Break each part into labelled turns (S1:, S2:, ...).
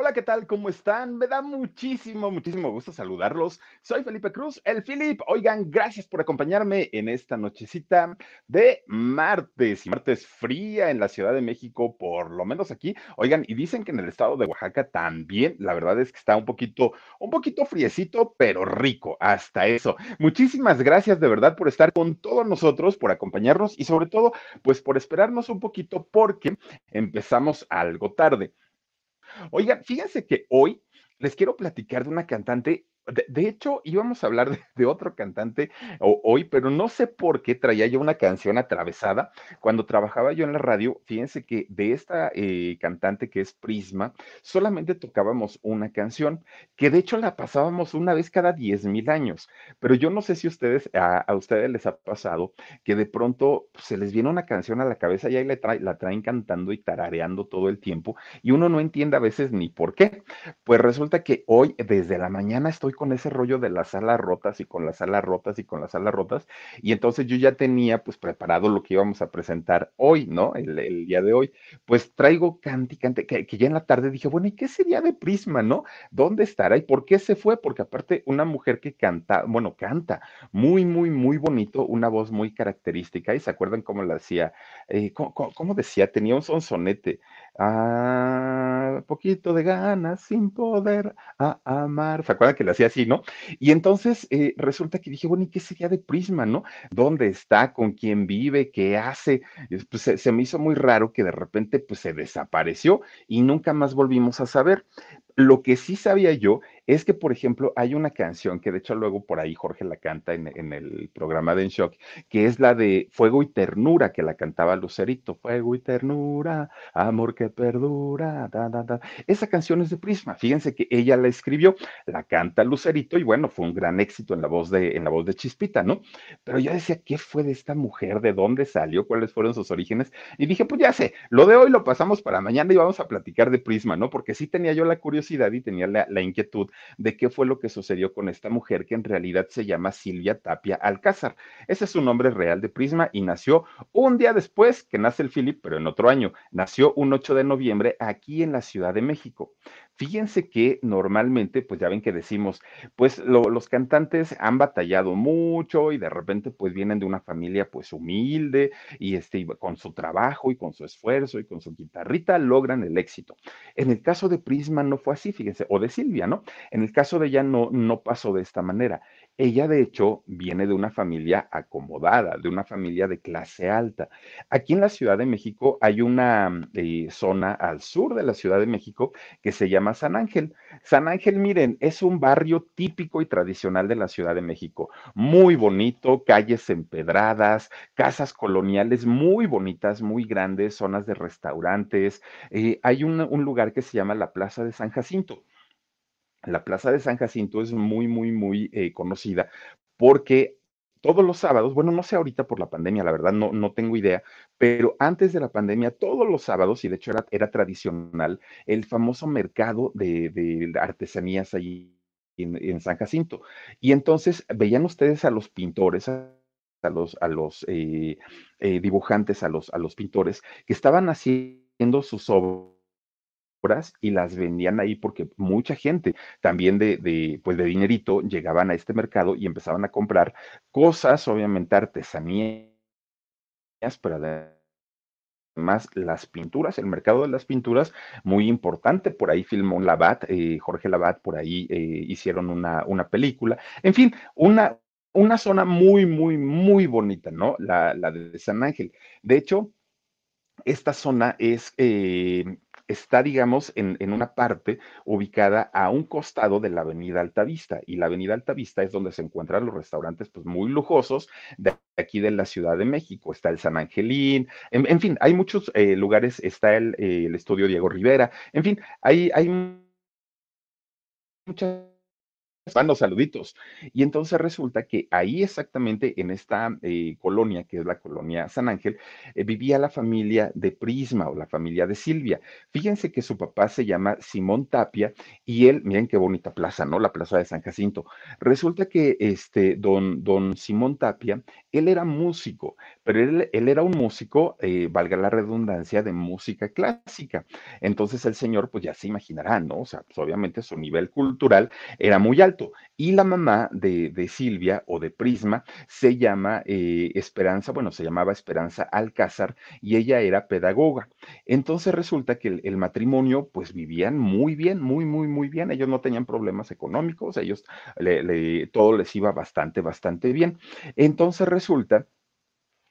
S1: Hola, ¿qué tal? ¿Cómo están? Me da muchísimo, muchísimo gusto saludarlos. Soy Felipe Cruz, el Philip. Oigan, gracias por acompañarme en esta nochecita de martes. Martes fría en la Ciudad de México, por lo menos aquí. Oigan, y dicen que en el estado de Oaxaca también. La verdad es que está un poquito, un poquito friecito, pero rico. Hasta eso. Muchísimas gracias de verdad por estar con todos nosotros, por acompañarnos y sobre todo, pues por esperarnos un poquito porque empezamos algo tarde. Oigan, fíjense que hoy les quiero platicar de una cantante de, hecho, íbamos a hablar de, otro cantante hoy, pero no sé por qué traía yo una canción atravesada. Cuando trabajaba yo en la radio, fíjense que de esta eh, cantante que es Prisma, solamente tocábamos una canción, que de hecho la pasábamos una vez cada 10 mil años. Pero yo no sé si ustedes, a, ustedes les ha pasado que de pronto se les viene una canción a la cabeza y ahí la, trae, la traen cantando y tarareando todo el tiempo y uno no entiende a veces ni por qué. Pues resulta que hoy, desde la mañana, estoy con ese rollo de las alas rotas y con las alas rotas y con las alas rotas. Y entonces yo ya tenía pues preparado lo que íbamos a presentar hoy, ¿no? El, día de hoy. Pues traigo canti, canti, que, que, ya en la tarde dije, bueno, ¿y qué sería de Prisma, no? ¿Dónde estará? ¿Y por qué se fue? Porque aparte una mujer que canta, bueno, canta muy, muy, muy bonito, una voz muy característica. ¿Y se acuerdan cómo la hacía? Eh, ¿cómo, cómo, cómo, decía? Tenía un sonsonete. Ah, poquito de ganas sin poder a amar. ¿Se acuerdan que le hacía así, no? Y entonces eh, resulta que dije, bueno, ¿y qué sería de Prisma, no? ¿Dónde está? ¿Con quién vive? ¿Qué hace? Pues se, se me hizo muy raro que de repente pues se desapareció y nunca más volvimos a saber. Lo que sí sabía yo es que, por ejemplo, hay una canción que de hecho luego por ahí Jorge la canta en, el programa de En Shock, que es la de Fuego y Ternura, que la cantaba Lucerito. Fuego y ternura, amor que perdura. Da, da, da. Esa canción es de Prisma. Fíjense que ella la escribió, la canta Lucerito y bueno, fue un gran éxito en la voz de, en la voz de Chispita, ¿no? Pero yo decía, ¿qué fue de esta mujer? ¿De dónde salió? ¿Cuáles fueron sus orígenes? Y dije, pues ya sé, lo de hoy lo pasamos para mañana y vamos a platicar de Prisma, ¿no? Porque sí tenía yo la curiosidad y tenía la, inquietud de qué fue lo que sucedió con esta mujer que en realidad se llama Silvia Tapia Alcázar. Ese es su nombre real de Prisma y nació un día después que nace el Philip, pero en otro año. Nació un 8 de noviembre aquí en la Ciudad de México. Fíjense que normalmente, pues ya ven que decimos, pues lo, los cantantes han batallado mucho y de repente pues vienen de una familia pues humilde y este, con su trabajo y con su esfuerzo y con su guitarrita logran el éxito. En el caso de Prisma no fue así, fíjense, o de Silvia, ¿no? En el caso de ella no, no pasó de esta manera. Ella, de hecho, viene de una familia acomodada, de una familia de clase alta. Aquí en la Ciudad de México hay una eh, zona al sur de la Ciudad de México que se llama San Ángel. San Ángel, miren, es un barrio típico y tradicional de la Ciudad de México. Muy bonito, calles empedradas, casas coloniales muy bonitas, muy grandes, zonas de restaurantes. Eh, hay un lugar que se llama la Plaza de San Jacinto la Plaza de San Jacinto es muy, muy, muy eh, conocida porque todos los sábados, bueno, no sé ahorita por la pandemia, la verdad no, no tengo idea, pero antes de la pandemia, todos los sábados, y de hecho era, tradicional, el famoso mercado de, de artesanías allí en, en, San Jacinto. Y entonces veían ustedes a los pintores, a los, a los eh, eh, dibujantes, a los, a los pintores, que estaban haciendo sus obras y las vendían ahí porque mucha gente también de, de, pues de dinerito llegaban a este mercado y empezaban a comprar cosas, obviamente artesanías, pero además las pinturas, el mercado de las pinturas, muy importante. Por ahí filmó Labat, eh, Jorge Labat, por ahí eh, hicieron una, una película. En fin, una, una zona muy, muy, muy bonita, ¿no? La, la de San Ángel. De hecho, esta zona es, eh, está, digamos, en, en, una parte ubicada a un costado de la avenida Altavista. Y la avenida Altavista es donde se encuentran los restaurantes pues, muy lujosos de aquí de la Ciudad de México. Está el San Angelín, en, en fin, hay muchos eh, lugares, está el, eh, el, estudio Diego Rivera, en fin, hay, hay muchas van los saluditos. Y entonces resulta que ahí exactamente en esta eh, colonia, que es la colonia San Ángel, eh, vivía la familia de Prisma o la familia de Silvia. Fíjense que su papá se llama Simón Tapia y él, miren qué bonita plaza, ¿no? La plaza de San Jacinto. Resulta que este don, don Simón Tapia, él era músico, pero él, él era un músico, eh, valga la redundancia, de música clásica. Entonces el señor, pues ya se imaginará, ¿no? O sea, pues obviamente su nivel cultural era muy alto. Y la mamá de, de Silvia o de Prisma se llama eh, Esperanza, bueno, se llamaba Esperanza Alcázar y ella era pedagoga. Entonces resulta que el, matrimonio, pues vivían muy bien, muy, muy, muy bien. Ellos no tenían problemas económicos, ellos todo les iba bastante, bastante bien. Entonces resulta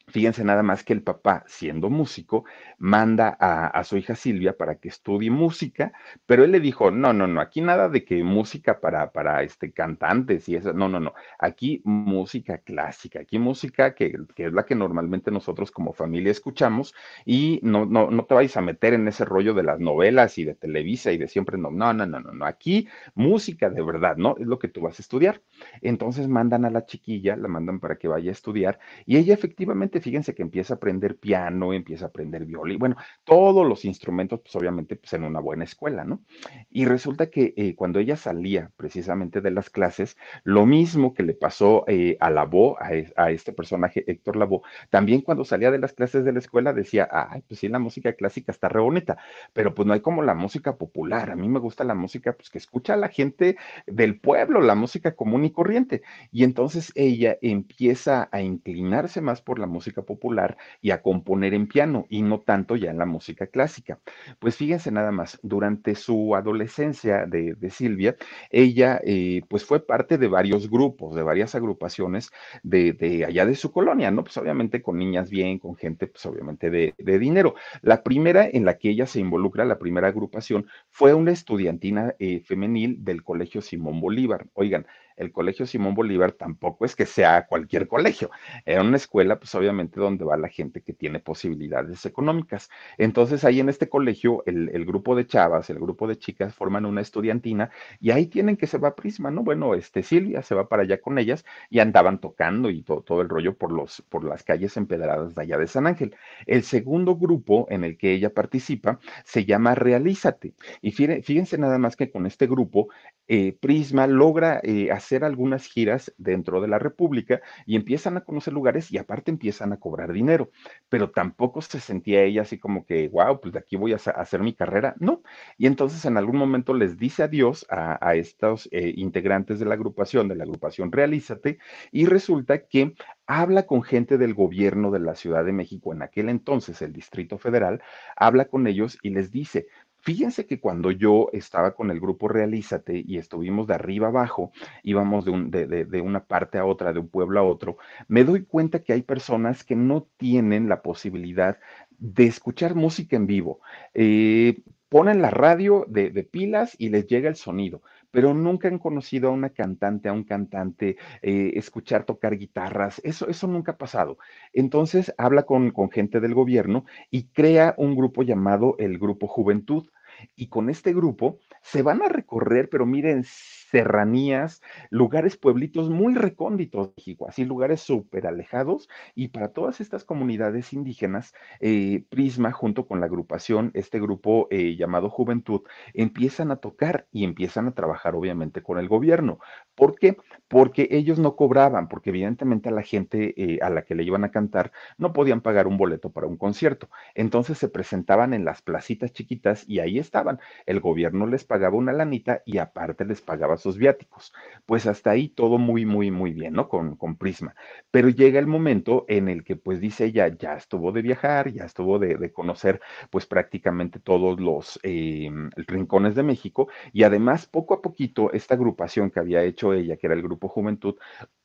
S1: Fíjense nada más que el papá, siendo músico, manda a, su hija Silvia para que estudie música, pero él le dijo, no, no, no, aquí nada de que música para, para este, cantantes y eso, no, no, no, aquí música clásica, aquí música que, que es la que normalmente nosotros como familia escuchamos y no, no, no te vayas a meter en ese rollo de las novelas y de Televisa y de siempre, no, no, no, no, no, no, aquí música de verdad, ¿no? Es lo que tú vas a estudiar. Entonces mandan a la chiquilla, la mandan para que vaya a estudiar y ella efectivamente fíjense que empieza a aprender piano, empieza a aprender violín, bueno, todos los instrumentos, pues obviamente, pues en una buena escuela, ¿no? Y resulta que eh, cuando ella salía precisamente de las clases, lo mismo que le pasó eh, a Labo, a, a, este personaje Héctor Labo, también cuando salía de las clases de la escuela decía, ay, pues sí, la música clásica está re bonita, pero pues no hay como la música popular, a mí me gusta la música, pues que escucha a la gente del pueblo, la música común y corriente. Y entonces ella empieza a inclinarse más por la música música popular y a componer en piano y no tanto ya en la música clásica. Pues fíjense nada más, durante su adolescencia de, de Silvia, ella eh, pues fue parte de varios grupos, de varias agrupaciones de, allá de su colonia, ¿no? Pues obviamente con niñas bien, con gente pues obviamente de, de dinero. La primera en la que ella se involucra, la primera agrupación, fue una estudiantina eh, femenil del Colegio Simón Bolívar. Oigan, el Colegio Simón Bolívar tampoco es que sea cualquier colegio, era una escuela, pues obviamente donde va la gente que tiene posibilidades económicas. Entonces ahí en este colegio, el, grupo de chavas, el grupo de chicas forman una estudiantina y ahí tienen que se va Prisma, ¿no? Bueno, este Silvia se va para allá con ellas y andaban tocando y todo, todo el rollo por, los, por las calles empedradas de allá de San Ángel. El segundo grupo en el que ella participa se llama Realízate. Y fíjense nada más que con este grupo, eh, Prisma logra eh, hacer algunas giras dentro de la República y empiezan a conocer lugares y aparte empiezan a cobrar dinero, pero tampoco se sentía ella así como que, wow, pues de aquí voy a hacer mi carrera, no. Y entonces en algún momento les dice adiós a, a estos eh, integrantes de la agrupación, de la agrupación Realízate, y resulta que habla con gente del gobierno de la Ciudad de México, en aquel entonces el Distrito Federal, habla con ellos y les dice, Fíjense que cuando yo estaba con el grupo Realízate y estuvimos de arriba abajo, íbamos de, un, de, de, de, una parte a otra, de un pueblo a otro, me doy cuenta que hay personas que no tienen la posibilidad de escuchar música en vivo. Eh, ponen la radio de, pilas y les llega el sonido, pero nunca han conocido a una cantante, a un cantante, eh, escuchar tocar guitarras, eso, eso nunca ha pasado. Entonces habla con, con gente del gobierno y crea un grupo llamado el Grupo Juventud y con este grupo se van a recorrer, pero miren, serranías, lugares, pueblitos muy recónditos, México, así lugares súper alejados. Y para todas estas comunidades indígenas, eh, Prisma, junto con la agrupación, este grupo eh, llamado Juventud, empiezan a tocar y empiezan a trabajar, obviamente, con el gobierno. ¿Por qué? Porque ellos no cobraban, porque evidentemente a la gente eh, a la que le iban a cantar no podían pagar un boleto para un concierto. Entonces se presentaban en las placitas chiquitas y ahí estaban. El gobierno les pagaba una lanita y aparte les pagaba sus viáticos. Pues hasta ahí todo muy, muy, muy bien, ¿no? Con, con Prisma. Pero llega el momento en el que pues dice ella, ya estuvo de viajar, ya estuvo de, conocer pues prácticamente todos los eh, rincones de México y además poco a poquito esta agrupación que había hecho ella, que era el Grupo Juventud,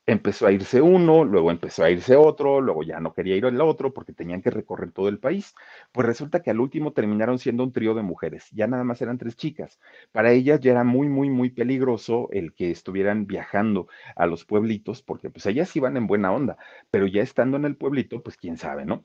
S1: empezó a irse uno, luego empezó a irse otro, luego ya no quería ir el otro porque tenían que recorrer todo el país. Pues resulta que al último terminaron siendo un trío de mujeres, ya nada más eran tres chicas. Para ellas ya era muy, muy, muy peligroso el que estuvieran viajando a los pueblitos porque pues ellas iban en buena onda, pero ya estando en el pueblito, pues quién sabe, ¿no?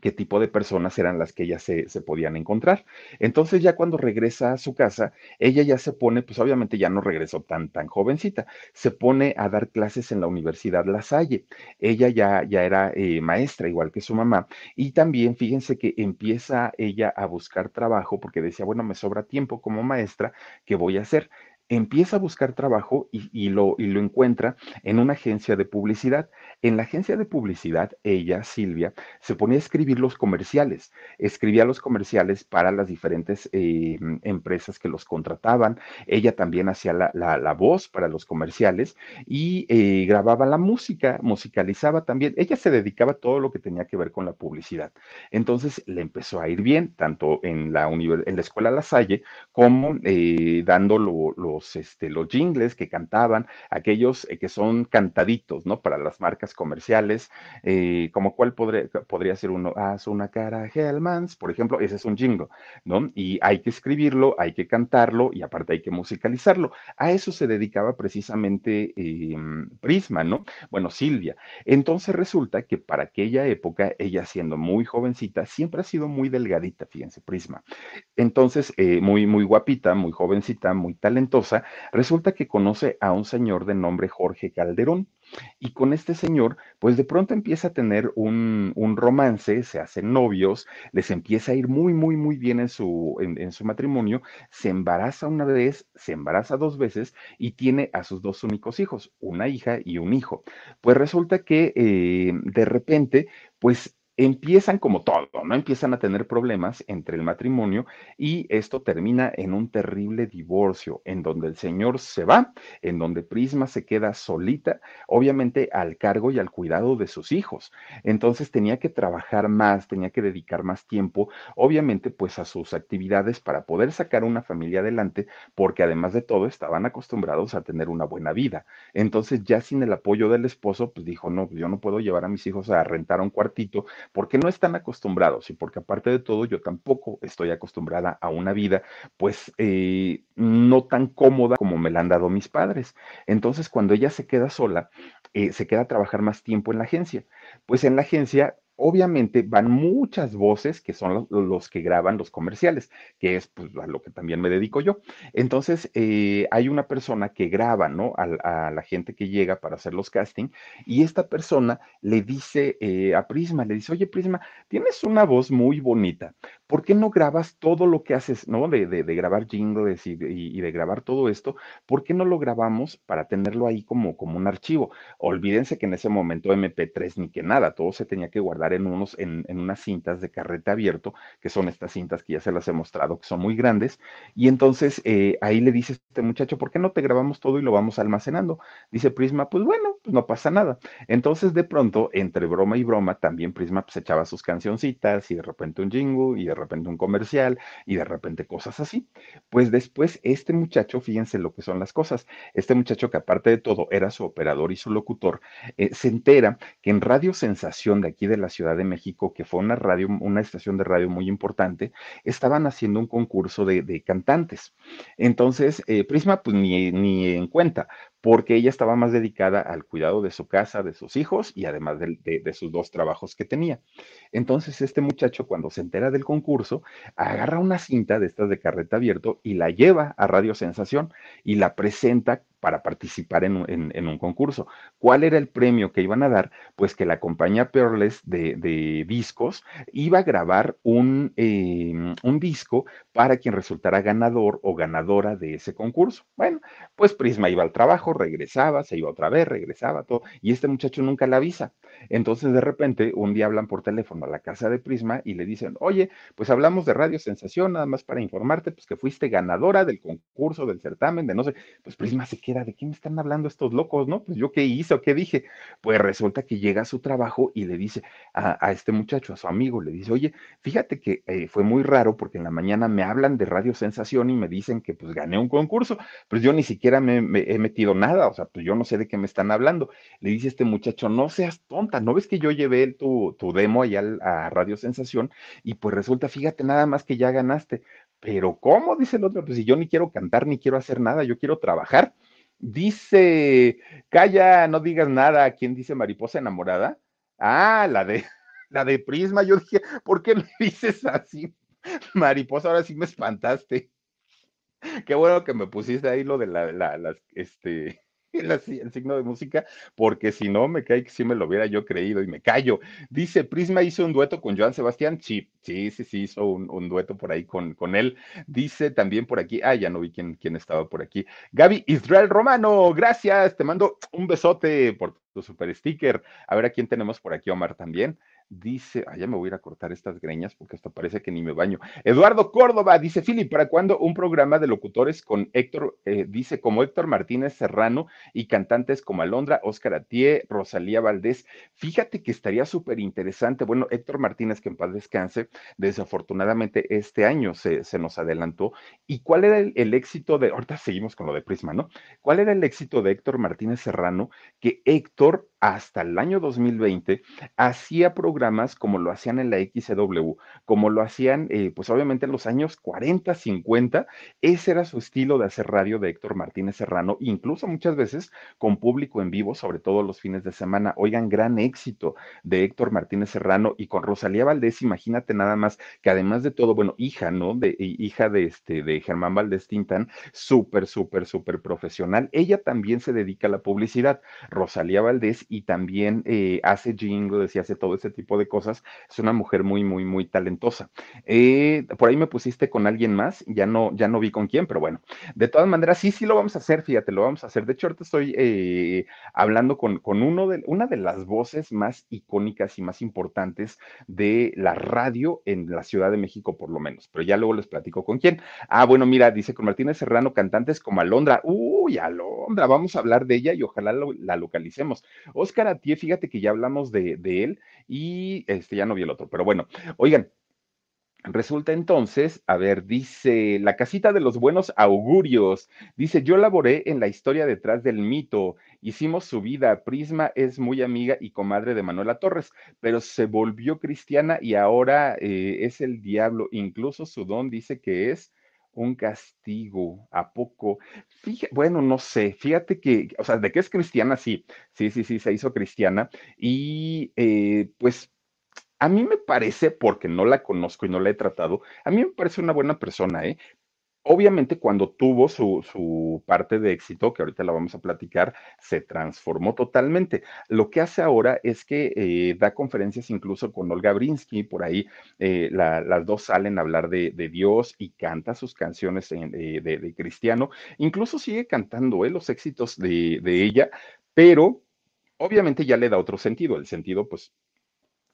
S1: qué tipo de personas eran las que ella se, se, podían encontrar. Entonces ya cuando regresa a su casa, ella ya se pone, pues obviamente ya no regresó tan, tan jovencita, se pone a dar clases en la Universidad La Salle. Ella ya, ya era eh, maestra, igual que su mamá, y también fíjense que empieza ella a buscar trabajo porque decía, bueno, me sobra tiempo como maestra, ¿qué voy a hacer? Empieza a buscar trabajo y, lo, y, lo, encuentra en una agencia de publicidad. En la agencia de publicidad, ella, Silvia, se ponía a escribir los comerciales, escribía los comerciales para las diferentes eh, empresas que los contrataban. Ella también hacía la, la, la voz para los comerciales y eh, grababa la música, musicalizaba también. Ella se dedicaba a todo lo que tenía que ver con la publicidad. Entonces le empezó a ir bien, tanto en la, en la escuela La Salle como eh, dando lo, lo los, este, los jingles que cantaban, aquellos eh, que son cantaditos, ¿no? Para las marcas comerciales, eh, como cuál podría, ser uno, haz una cara Hellmans, por ejemplo, ese es un jingle, ¿no? Y hay que escribirlo, hay que cantarlo y aparte hay que musicalizarlo. A eso se dedicaba precisamente eh, Prisma, ¿no? Bueno, Silvia. Entonces resulta que para aquella época, ella siendo muy jovencita, siempre ha sido muy delgadita, fíjense, Prisma. Entonces, eh, muy, muy guapita, muy jovencita, muy talentosa resulta que conoce a un señor de nombre Jorge Calderón. Y con este señor, pues de pronto empieza a tener un, romance, se hacen novios, les empieza a ir muy, muy, muy bien en su, en, en su matrimonio, se embaraza una vez, se embaraza dos veces y tiene a sus dos únicos hijos, una hija y un hijo. Pues resulta que eh, de repente, pues empiezan como todo, ¿no? Empiezan a tener problemas entre el matrimonio y esto termina en un terrible divorcio, en donde el señor se va, en donde Prisma se queda solita, obviamente al cargo y al cuidado de sus hijos. Entonces tenía que trabajar más, tenía que dedicar más tiempo, obviamente pues a sus actividades para poder sacar una familia adelante, porque además de todo estaban acostumbrados a tener una buena vida. Entonces ya sin el apoyo del esposo, pues dijo, no, yo no puedo llevar a mis hijos a rentar un cuartito porque no están acostumbrados y porque aparte de todo yo tampoco estoy acostumbrada a una vida pues eh, no tan cómoda como me la han dado mis padres. Entonces cuando ella se queda sola, eh, se queda a trabajar más tiempo en la agencia. Pues en la agencia obviamente van muchas voces que son los, que graban los comerciales, que es pues, a lo que también me dedico yo. Entonces, eh, hay una persona que graba, ¿no? A, a, la gente que llega para hacer los casting y esta persona le dice eh, a Prisma, le dice, oye Prisma, tienes una voz muy bonita, ¿por qué no grabas todo lo que haces, ¿no? De, de, grabar jingles y, de grabar todo esto, ¿por qué no lo grabamos para tenerlo ahí como, como un archivo? Olvídense que en ese momento MP3 ni que nada, todo se tenía que guardar en, unos, en, en, unas cintas de carrete abierto, que son estas cintas que ya se las he mostrado, que son muy grandes. Y entonces eh, ahí le dice este muchacho, ¿por qué no te grabamos todo y lo vamos almacenando? Dice Prisma, pues bueno, pues no pasa nada. Entonces de pronto, entre broma y broma, también Prisma pues echaba sus cancioncitas y de repente un jingle y de repente un comercial y de repente cosas así. Pues después este muchacho, fíjense lo que son las cosas, este muchacho que aparte de todo era su operador y su locutor, eh, se entera que en Radio Sensación de aquí de la Ciudad de México, que fue una radio, una estación de radio muy importante, estaban haciendo un concurso de, cantantes. Entonces, eh, Prisma, pues ni, ni, en cuenta, porque ella estaba más dedicada al cuidado de su casa, de sus hijos y además de, sus dos trabajos que tenía. Entonces este muchacho cuando se entera del concurso, agarra una cinta de estas de carreta abierto y la lleva a Radio Sensación y la presenta para participar en, un concurso. ¿Cuál era el premio que iban a dar? Pues que la compañía Peerless de, discos iba a grabar un, eh, un, disco para quien resultara ganador o ganadora de ese concurso. Bueno, pues Prisma iba al trabajo, regresaba, se iba otra vez, regresaba, todo, y este muchacho nunca la avisa. Entonces de repente un día hablan por teléfono a la casa de Prisma y le dicen, oye, pues hablamos de Radio Sensación, nada más para informarte, pues que fuiste ganadora del concurso, del certamen, de no sé, pues Prisma se ¿de qué me están hablando estos locos, no? Pues yo qué hice o qué dije. Pues resulta que llega a su trabajo y le dice a, a este muchacho, a su amigo, le dice, oye, fíjate que eh, fue muy raro porque en la mañana me hablan de Radio Sensación y me dicen que pues gané un concurso, pues yo ni siquiera me, me, he metido nada, o sea, pues yo no sé de qué me están hablando. Le dice este muchacho, no seas tonta, ¿no ves que yo llevé tu, tu demo allá a Radio Sensación? Y pues resulta, fíjate nada más que ya ganaste. Pero ¿cómo? Dice el otro, pues si yo ni quiero cantar ni quiero hacer nada, yo quiero trabajar. Dice, calla, no digas nada. ¿Quién dice mariposa enamorada? Ah, la de, la de Prisma. Yo dije, ¿por qué me dices así? Mariposa, ahora sí me espantaste. Qué bueno que me pusiste ahí lo de la, la las, este, el, signo de música, porque si no, me cae que si me lo hubiera yo creído y me callo. Dice, Prisma hizo un dueto con Joan Sebastián. Sí, sí, sí, sí, hizo un, dueto por ahí con, él. Dice también por aquí, ah, ya no vi quién estaba por aquí. Gaby Israel Romano, gracias, te mando un besote por tu super sticker. A ver a quién tenemos por aquí, Omar también. Dice, ah, ya me voy a ir a cortar estas greñas porque hasta parece que ni me baño. Eduardo Córdoba dice, Philip, ¿para cuándo un programa de locutores con Héctor, eh, dice, como Héctor Martínez Serrano y cantantes como Alondra, Óscar Atié, Rosalía Valdés? Fíjate que estaría súper interesante. Bueno, Héctor Martínez, que en paz descanse, desafortunadamente este año se, se nos adelantó. ¿Y cuál era el, el, éxito de, ahorita seguimos con lo de Prisma, ¿no? ¿Cuál era el éxito de Héctor Martínez Serrano? Que Héctor hasta el año 2020 hacía programas como lo hacían en la XW, como lo hacían, eh, pues obviamente en los años 40, 50, ese era su estilo de hacer radio de Héctor Martínez Serrano, incluso muchas veces con público en vivo, sobre todo los fines de semana. Oigan, gran éxito de Héctor Martínez Serrano y con Rosalía Valdés, imagínate nada más que además de todo, bueno, hija, ¿no? De hija de este de Germán Valdés Tintán, súper, súper, súper profesional. Ella también se dedica a la publicidad. Rosalía Valdés y también eh, hace jingles y hace todo ese tipo de cosas. Es una mujer muy, muy, muy talentosa. Eh, por ahí me pusiste con alguien más, ya no, ya no vi con quién, pero bueno, de todas maneras, sí, sí lo vamos a hacer, fíjate, lo vamos a hacer. De hecho, ahorita estoy eh, hablando con, con uno de, una de las voces más icónicas y más importantes de la radio en la Ciudad de México, por lo menos, pero ya luego les platico con quién. Ah, bueno, mira, dice con Martínez Serrano, cantantes como Alondra. Uy, Alondra, vamos a hablar de ella y ojalá la localicemos. Oscar Atié, fíjate que ya hablamos de, de él y este ya no vi el otro, pero bueno, oigan, Resulta entonces, a ver, dice la casita de los buenos augurios. Dice, yo laboré en la historia detrás del mito. Hicimos su vida. Prisma es muy amiga y comadre de Manuela Torres, pero se volvió cristiana y ahora eh, es el diablo. Incluso su don dice que es un castigo. ¿A poco? Bueno, no sé. Fíjate que, o sea, de que es cristiana, sí. Sí, sí, sí, se hizo cristiana. Y eh, pues a mí me parece, porque no la conozco y no la he tratado, a mí me parece una buena persona, ¿eh? Obviamente cuando tuvo su, su, parte de éxito, que ahorita la vamos a platicar, se transformó totalmente. Lo que hace ahora es que eh, da conferencias incluso con Olga Brinsky, por ahí eh, la, las dos salen a hablar de, Dios y canta sus canciones eh, de, cristiano. Incluso sigue cantando los éxitos de ella, pero obviamente ya le da otro sentido, el sentido pues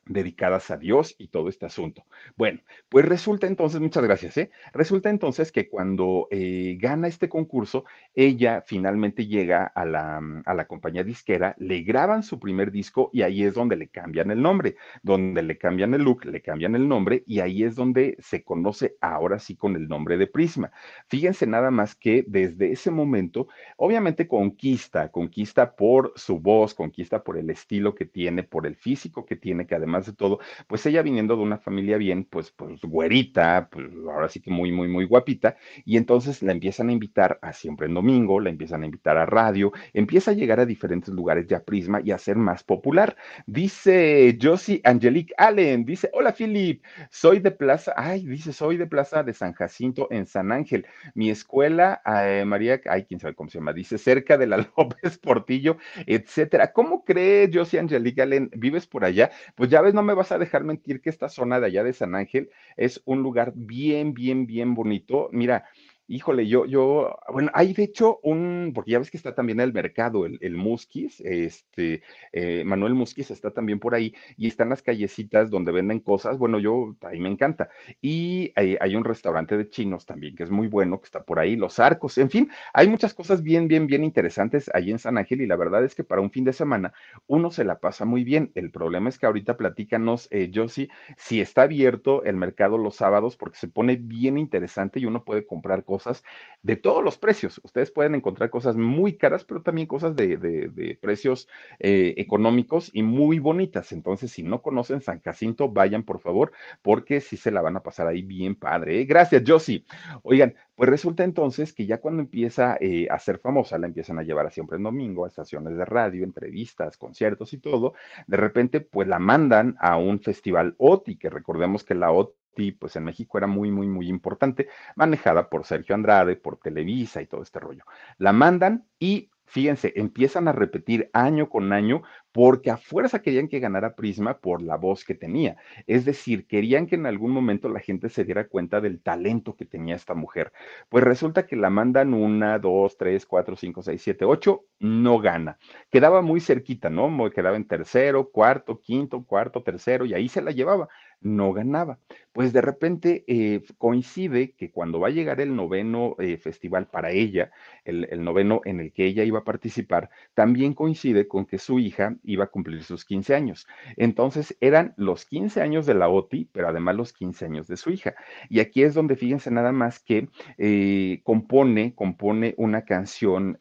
S1: dedicadas a Dios y todo este asunto. Bueno, pues resulta entonces, muchas gracias, ¿eh? Resulta entonces que cuando eh, gana este concurso, ella finalmente llega a la, a la compañía disquera, le graban su primer disco y ahí es donde le cambian el nombre, donde le cambian el look, le cambian el nombre y ahí es donde se conoce ahora sí con el nombre de Prisma. Fíjense nada más que desde ese momento, obviamente conquista, conquista por su voz, conquista por el estilo que tiene, por el físico que tiene, que además además de todo, pues ella viniendo de una familia bien, pues, pues güerita, pues ahora sí que muy, muy, muy guapita, y entonces la empiezan a invitar a siempre en domingo, la empiezan a invitar a radio, empieza a llegar a diferentes lugares de Prisma y a ser más popular. Dice Josie Angelique Allen, dice, hola Philip, soy de Plaza, ay, dice, soy de Plaza de San Jacinto en San Ángel. Mi escuela, eh, María, ay, quién sabe cómo se llama, dice, cerca de la López Portillo, etcétera. ¿Cómo crees, Josie Angelique Allen, vives por allá? Pues ya no me vas a dejar mentir que esta zona de allá de San Ángel es un lugar bien, bien, bien bonito. Mira, Híjole, yo, yo, bueno, hay de hecho un, porque ya ves que está también el mercado, el, el Musquis, este, eh, Manuel Musquis está también por ahí, y están las callecitas donde venden cosas, bueno, yo, ahí me encanta. Y hay, un restaurante de chinos también que es muy bueno, que está por ahí, los arcos, en fin, hay muchas cosas bien, bien, bien interesantes ahí en San Ángel, y la verdad es que para un fin de semana uno se la pasa muy bien. El problema es que ahorita platícanos, eh, Josie, si está abierto el mercado los sábados, porque se pone bien interesante y uno puede comprar cosas cosas de todos los precios. Ustedes pueden encontrar cosas muy caras, pero también cosas de, precios eh, económicos y muy bonitas. Entonces, si no conocen San Jacinto, vayan por favor, porque sí se la van a pasar ahí bien padre. ¿eh? Gracias, Josie. Oigan, pues resulta entonces que ya cuando empieza eh, a ser famosa, la empiezan a llevar a siempre en domingo, a estaciones de radio, entrevistas, conciertos y todo. De repente, pues la mandan a un festival OTI, que recordemos que la OTI pues en México era muy, muy, muy importante, manejada por Sergio Andrade, por Televisa y todo este rollo. La mandan y fíjense, empiezan a repetir año con año porque a fuerza querían que ganara Prisma por la voz que tenía. Es decir, querían que en algún momento la gente se diera cuenta del talento que tenía esta mujer. Pues resulta que la mandan una, dos, tres, cuatro, cinco, seis, siete, ocho, no gana. Quedaba muy cerquita, ¿no? Quedaba en tercero, cuarto, quinto, cuarto, tercero, y ahí se la llevaba no ganaba. Pues de repente eh, coincide que cuando va a llegar el noveno eh, festival para ella, el, el, noveno en el que ella iba a participar, también coincide con que su hija iba a cumplir sus 15 años. Entonces eran los 15 años de la OTI, pero además los 15 años de su hija. Y aquí es donde fíjense nada más que eh, compone, compone una canción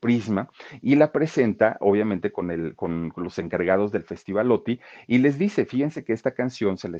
S1: Prisma y la presenta, obviamente, con, el, con los encargados del festival OTI y les dice, fíjense que esta canción se le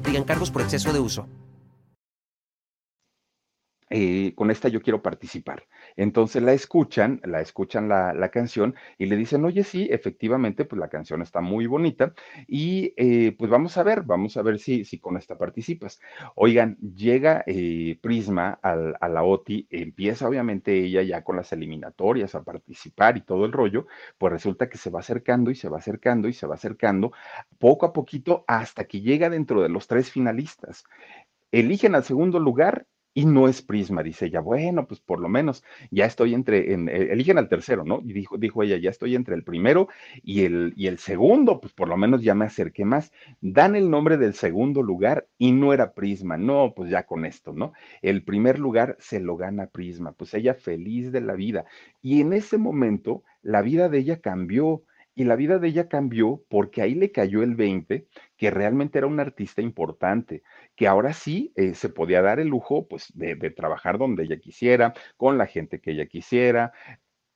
S2: aplican cargos por exceso de uso.
S1: Eh, con esta yo quiero participar. Entonces la escuchan, la escuchan la, la, canción y le dicen, oye, sí, efectivamente, pues la canción está muy bonita y eh, pues vamos a ver, vamos a ver si, si con esta participas. Oigan, llega eh, Prisma al, a la OTI, empieza obviamente ella ya con las eliminatorias a participar y todo el rollo, pues resulta que se va acercando y se va acercando y se va acercando poco a poquito hasta que llega dentro de los tres finalistas. Eligen al segundo lugar y no es Prisma, dice ella. Bueno, pues por lo menos ya estoy entre, en, eh, eligen al tercero, ¿no? Y dijo, dijo ella, ya estoy entre el primero y el, y el segundo, pues por lo menos ya me acerqué más. Dan el nombre del segundo lugar y no era Prisma, no, pues ya con esto, ¿no? El primer lugar se lo gana Prisma, pues ella feliz de la vida. Y en ese momento la vida de ella cambió y la vida de ella cambió porque ahí le cayó el 20, que realmente era un artista importante, que ahora sí eh, se podía dar el lujo pues, de trabajar donde ella quisiera, con la gente que ella quisiera,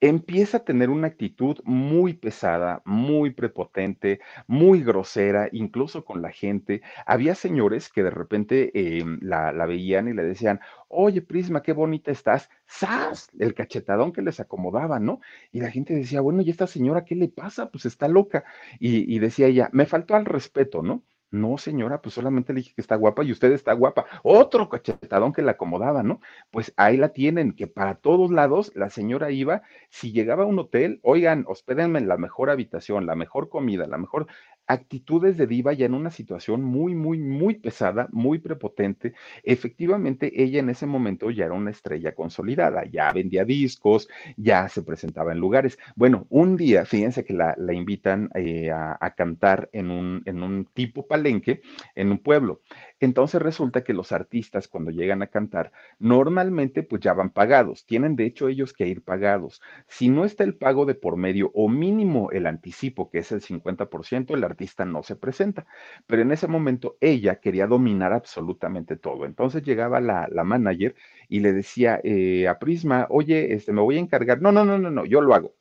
S1: empieza a tener una actitud muy pesada, muy prepotente, muy grosera, incluso con la gente. Había señores que de repente eh, la, la, veían y le decían, oye Prisma, qué bonita estás, ¡zas! El cachetadón que les acomodaba, ¿no? Y la gente decía, bueno, ¿y esta señora qué le pasa? Pues está loca. Y, y decía ella, me faltó al respeto, ¿no? No, señora, pues solamente le dije que está guapa y usted está guapa. Otro cachetadón que la acomodaba, ¿no? Pues ahí la tienen, que para todos lados la señora iba, si llegaba a un hotel, oigan, hospédenme en la mejor habitación, la mejor comida, la mejor, actitudes de diva ya en una situación muy, muy, muy pesada, muy prepotente. Efectivamente, ella en ese momento ya era una estrella consolidada, ya vendía discos, ya se presentaba en lugares. Bueno, un día, fíjense que la, invitan eh, a, a, cantar en un, en un tipo palenque en un pueblo. Entonces resulta que los artistas cuando llegan a cantar, normalmente pues ya van pagados, tienen de hecho ellos que ir pagados. Si no está el pago de por medio o mínimo el anticipo, que es el 50%, el artista no se presenta. Pero en ese momento ella quería dominar absolutamente todo. Entonces llegaba la, la manager y le decía eh, a Prisma, oye, este, me voy a encargar. No, no, no, no, no, yo lo hago.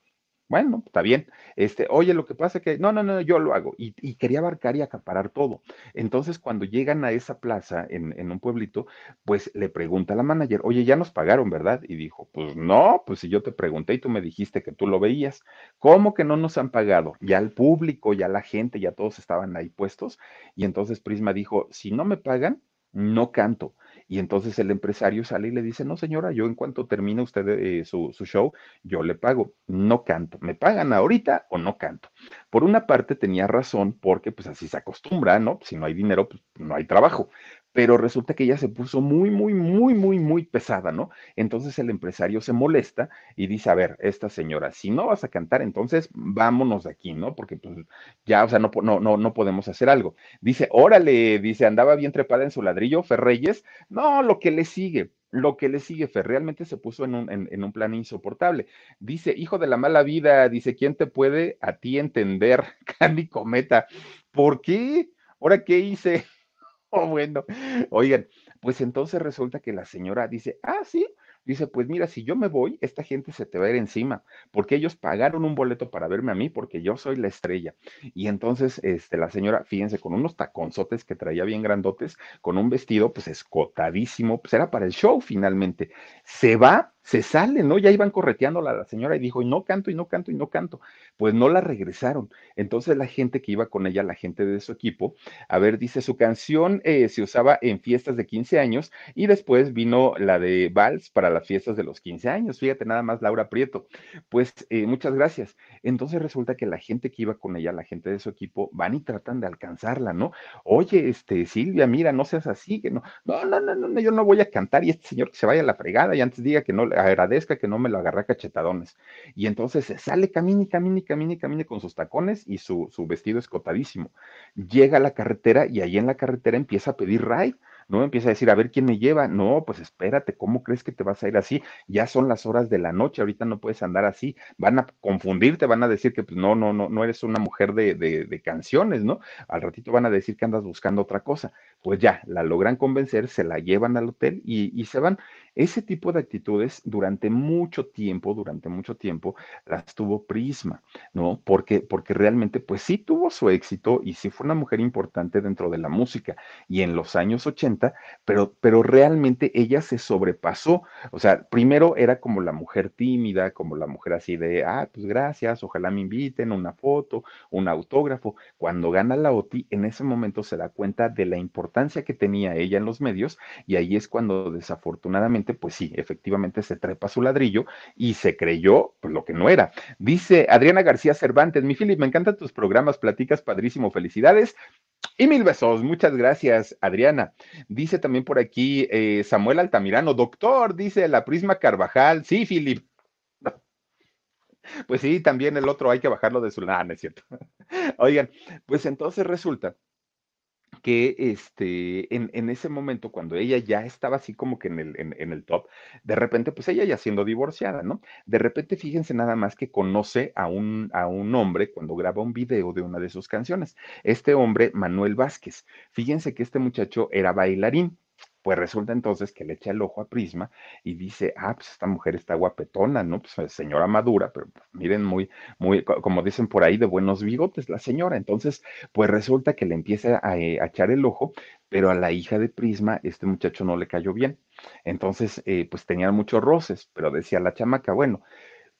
S1: Bueno, está bien. Este, oye, lo que pasa es que, no, no, no, yo lo hago. Y, quería abarcar y acaparar todo. Entonces, cuando llegan a esa plaza en, en, un pueblito, pues le pregunta a la manager, oye, ya nos pagaron, ¿verdad? Y dijo, pues no, pues si yo te pregunté y tú me dijiste que tú lo veías, ¿cómo que no nos han pagado? Ya el público, ya la gente, ya todos estaban ahí puestos. Y entonces Prisma dijo, si no me pagan, no canto. Y entonces el empresario sale y le dice, no señora, yo en cuanto termine usted eh, su, show, yo le pago, no canto, me pagan ahorita o no canto. Por una parte tenía razón porque pues así se acostumbra, ¿no? Si no hay dinero, pues no hay trabajo pero resulta que ella se puso muy, muy, muy, muy, muy pesada, ¿no? Entonces el empresario se molesta y dice, a ver, esta señora, si no vas a cantar, entonces vámonos de aquí, ¿no? Porque pues ya, o sea, no, no, no, no podemos hacer algo. Dice, órale, dice, andaba bien trepada en su ladrillo, Ferreyes, no, lo que le sigue. Lo que le sigue, Fer, realmente se puso en un, en, en un plan insoportable. Dice, hijo de la mala vida, dice, ¿quién te puede a ti entender, Candy Cometa? ¿Por qué? ¿Ahora qué hice? Bueno, oigan, pues entonces resulta que la señora dice, ah, sí, dice, pues mira, si yo me voy, esta gente se te va a ir encima, porque ellos pagaron un boleto para verme a mí, porque yo soy la estrella. Y entonces, este, la señora, fíjense, con unos taconzotes que traía bien grandotes, con un vestido, pues escotadísimo, pues era para el show finalmente. Se va se sale, ¿no? Ya iban correteando a la señora y dijo, y no canto, y no canto, y no canto. Pues no la regresaron. Entonces la gente que iba con ella, la gente de su equipo, a ver, dice, su canción eh, se usaba en fiestas de 15 años y después vino la de Vals para las fiestas de los 15 años. Fíjate nada más, Laura Prieto. Pues eh, muchas gracias. Entonces resulta que la gente que iba con ella, la gente de su equipo, van y tratan de alcanzarla, ¿no? Oye, este, Silvia, mira, no seas así, que no, no, no, no, no, yo no voy a cantar y este señor que se vaya a la fregada y antes diga que no agradezca que no me lo agarra cachetadones. Y entonces sale, camine, camine, camine, camine con sus tacones y su, su vestido escotadísimo. Llega a la carretera y ahí en la carretera empieza a pedir ride. ¿No? Empieza a decir, a ver quién me lleva. No, pues espérate, ¿cómo crees que te vas a ir así? Ya son las horas de la noche, ahorita no puedes andar así. Van a confundirte, van a decir que pues, no, no, no, no eres una mujer de, de, de canciones, ¿no? Al ratito van a decir que andas buscando otra cosa. Pues ya, la logran convencer, se la llevan al hotel y, y se van. Ese tipo de actitudes durante mucho tiempo, durante mucho tiempo, las tuvo Prisma, ¿no? Porque, porque realmente, pues sí tuvo su éxito y sí fue una mujer importante dentro de la música y en los años 80, pero, pero realmente ella se sobrepasó. O sea, primero era como la mujer tímida, como la mujer así de, ah, pues gracias, ojalá me inviten, una foto, un autógrafo. Cuando gana la OTI, en ese momento se da cuenta de la importancia que tenía ella en los medios y ahí es cuando desafortunadamente pues sí, efectivamente se trepa su ladrillo y se creyó lo que no era. Dice Adriana García Cervantes, mi Philip, me encantan tus programas, platicas padrísimo, felicidades. Y mil besos, muchas gracias, Adriana. Dice también por aquí eh, Samuel Altamirano, doctor, dice la Prisma Carvajal. Sí, Philip, pues sí, también el otro hay que bajarlo de su lana, es cierto. Oigan, pues entonces resulta que este, en, en, ese momento, cuando ella ya estaba así como que en el, en, el top, de repente, pues ella ya siendo divorciada, ¿no? De repente, fíjense nada más que conoce a un, a un hombre cuando graba un video de una de sus canciones. Este hombre, Manuel Vázquez. Fíjense que este muchacho era bailarín. Pues resulta entonces que le echa el ojo a Prisma y dice, ah, pues esta mujer está guapetona, ¿no? Pues señora madura, pero pues, miren, muy, muy, como dicen por ahí, de buenos bigotes la señora. Entonces, pues resulta que le empieza a, eh, a echar el ojo, pero a la hija de Prisma, este muchacho no le cayó bien. Entonces, eh, pues tenían muchos roces, pero decía la chamaca, bueno,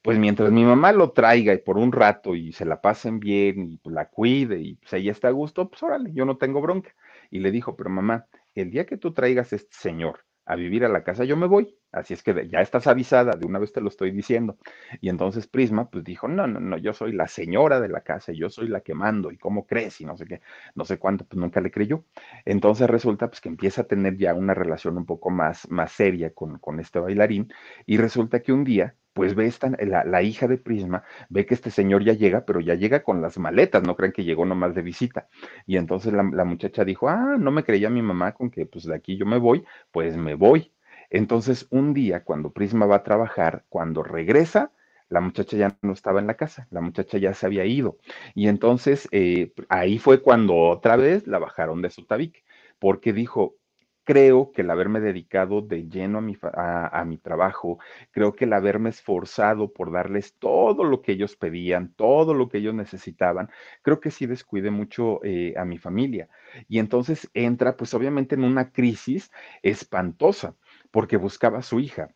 S1: pues mientras mi mamá lo traiga y por un rato y se la pasen bien y pues, la cuide y pues ella está a gusto, pues órale, yo no tengo bronca. Y le dijo, pero mamá, el día que tú traigas este señor a vivir a la casa, yo me voy, Así es que ya estás avisada, de una vez te lo estoy diciendo. Y entonces Prisma pues dijo, no, no, no, yo soy la señora de la casa, yo soy la que mando, y cómo crees, y no sé qué, no sé cuánto, pues nunca le creyó. Entonces resulta pues que empieza a tener ya una relación un poco más, más seria con, con este bailarín, y resulta que un día pues ve esta, la, la, hija de Prisma, ve que este señor ya llega, pero ya llega con las maletas, no crean que llegó nomás de visita. Y entonces la, muchacha dijo, ah, no me creía mi mamá con que pues de aquí yo me voy, pues me voy. Entonces, un día, cuando Prisma va a trabajar, cuando regresa, la muchacha ya no estaba en la casa, la muchacha ya se había ido. Y entonces eh, ahí fue cuando otra vez la bajaron de su tabique, porque dijo, creo que el haberme dedicado de lleno a mi, a, a mi, trabajo, creo que el haberme esforzado por darles todo lo que ellos pedían, todo lo que ellos necesitaban, creo que sí descuide mucho eh, a mi familia. Y entonces entra, pues obviamente en una crisis espantosa porque buscaba a su hija.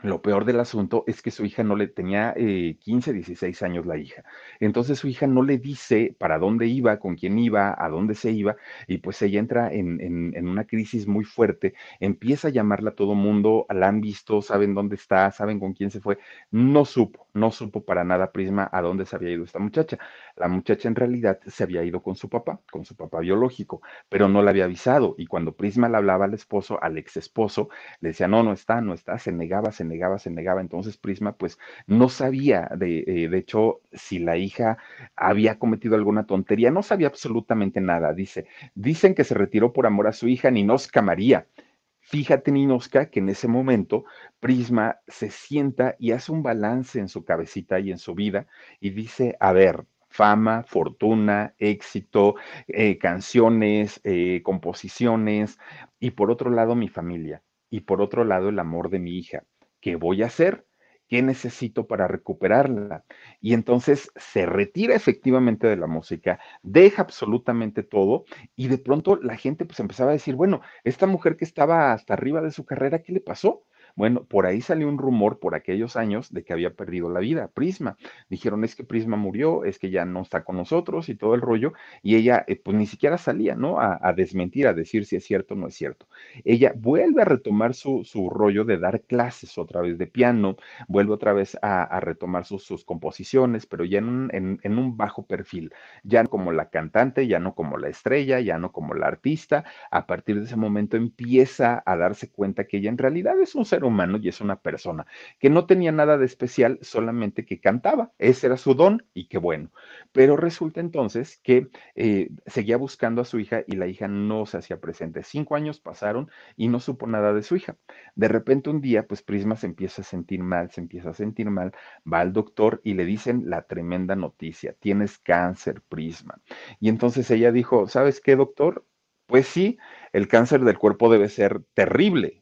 S1: Lo peor del asunto es que su hija no le tenía eh, 15, 16 años la hija. Entonces su hija no le dice para dónde iba, con quién iba, a dónde se iba, y pues ella entra en, en, una crisis muy fuerte, empieza a llamarla a todo mundo, la han visto, saben dónde está, saben con quién se fue, no supo, no supo para nada Prisma a dónde se había ido esta muchacha. La muchacha en realidad se había ido con su papá, con su papá biológico, pero no le había avisado, y cuando Prisma le hablaba al esposo, al ex esposo, le decía, no, no está, no está, se negaba, se negaba, se negaba. Entonces Prisma pues no sabía, de, eh, de hecho, si la hija había cometido alguna tontería, no sabía absolutamente nada. Dice, dicen que se retiró por amor a su hija Ninosca María. Fíjate, Ninoska, que en ese momento Prisma se sienta y hace un balance en su cabecita y en su vida y dice, a ver, fama, fortuna, éxito, eh, canciones, eh, composiciones y por otro lado mi familia y por otro lado el amor de mi hija. ¿Qué voy a hacer? ¿Qué necesito para recuperarla? Y entonces se retira efectivamente de la música, deja absolutamente todo y de pronto la gente pues empezaba a decir, bueno, esta mujer que estaba hasta arriba de su carrera, ¿qué le pasó? Bueno, por ahí salió un rumor por aquellos años de que había perdido la vida, Prisma. Dijeron, es que Prisma murió, es que ya no está con nosotros y todo el rollo, y ella eh, pues ni siquiera salía, ¿no? A, desmentir, a decir si es cierto o no es cierto. Ella vuelve a retomar su, su rollo de dar clases otra vez de piano, vuelve otra vez a, retomar sus, sus, composiciones, pero ya en un, en un bajo perfil, ya no como la cantante, ya no como la estrella, ya no como la artista. A partir de ese momento empieza a darse cuenta que ella en realidad es un ser humano y es una persona que no tenía nada de especial, solamente que cantaba. Ese era su don y qué bueno. Pero resulta entonces que eh, seguía buscando a su hija y la hija no se hacía presente. Cinco años pasaron y no supo nada de su hija. De repente un día, pues Prisma se empieza a sentir mal, se empieza a sentir mal, va al doctor y le dicen la tremenda noticia, tienes cáncer, Prisma. Y entonces ella dijo, ¿sabes qué, doctor? Pues sí, el cáncer del cuerpo debe ser terrible,